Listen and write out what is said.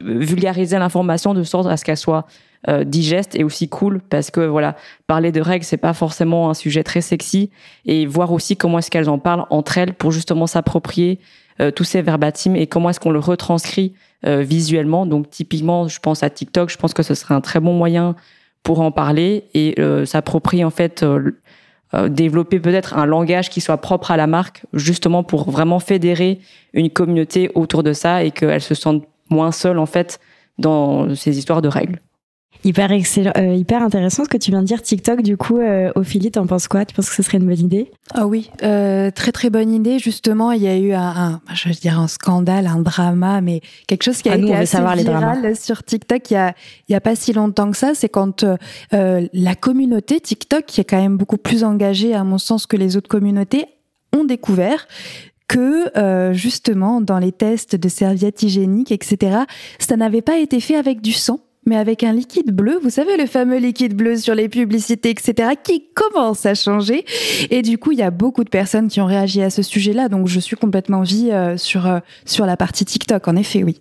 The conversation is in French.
vulgariser l'information de sorte à ce qu'elle soit euh, digeste et aussi cool. Parce que voilà parler de règles c'est pas forcément un sujet très sexy. Et voir aussi comment est-ce qu'elles en parlent entre elles pour justement s'approprier euh, tous ces verbatims et comment est-ce qu'on le retranscrit euh, visuellement. Donc typiquement je pense à TikTok. Je pense que ce serait un très bon moyen pour en parler et s'approprier en fait développer peut-être un langage qui soit propre à la marque justement pour vraiment fédérer une communauté autour de ça et qu'elles se sentent moins seules en fait dans ces histoires de règles. Hyper excellent, euh, hyper intéressant ce que tu viens de dire. TikTok, du coup, euh, Ophélie, t'en penses quoi? Tu penses que ce serait une bonne idée? Ah oui, euh, très très bonne idée. Justement, il y a eu un, un, je veux dire un scandale, un drama, mais quelque chose qui a ah, été assez savoir viral les sur TikTok il y a il y a pas si longtemps que ça. C'est quand euh, la communauté TikTok, qui est quand même beaucoup plus engagée à mon sens que les autres communautés, ont découvert que euh, justement dans les tests de serviettes hygiéniques, etc., ça n'avait pas été fait avec du sang mais avec un liquide bleu, vous savez, le fameux liquide bleu sur les publicités, etc., qui commence à changer. Et du coup, il y a beaucoup de personnes qui ont réagi à ce sujet-là, donc je suis complètement vie euh, sur, euh, sur la partie TikTok, en effet, oui.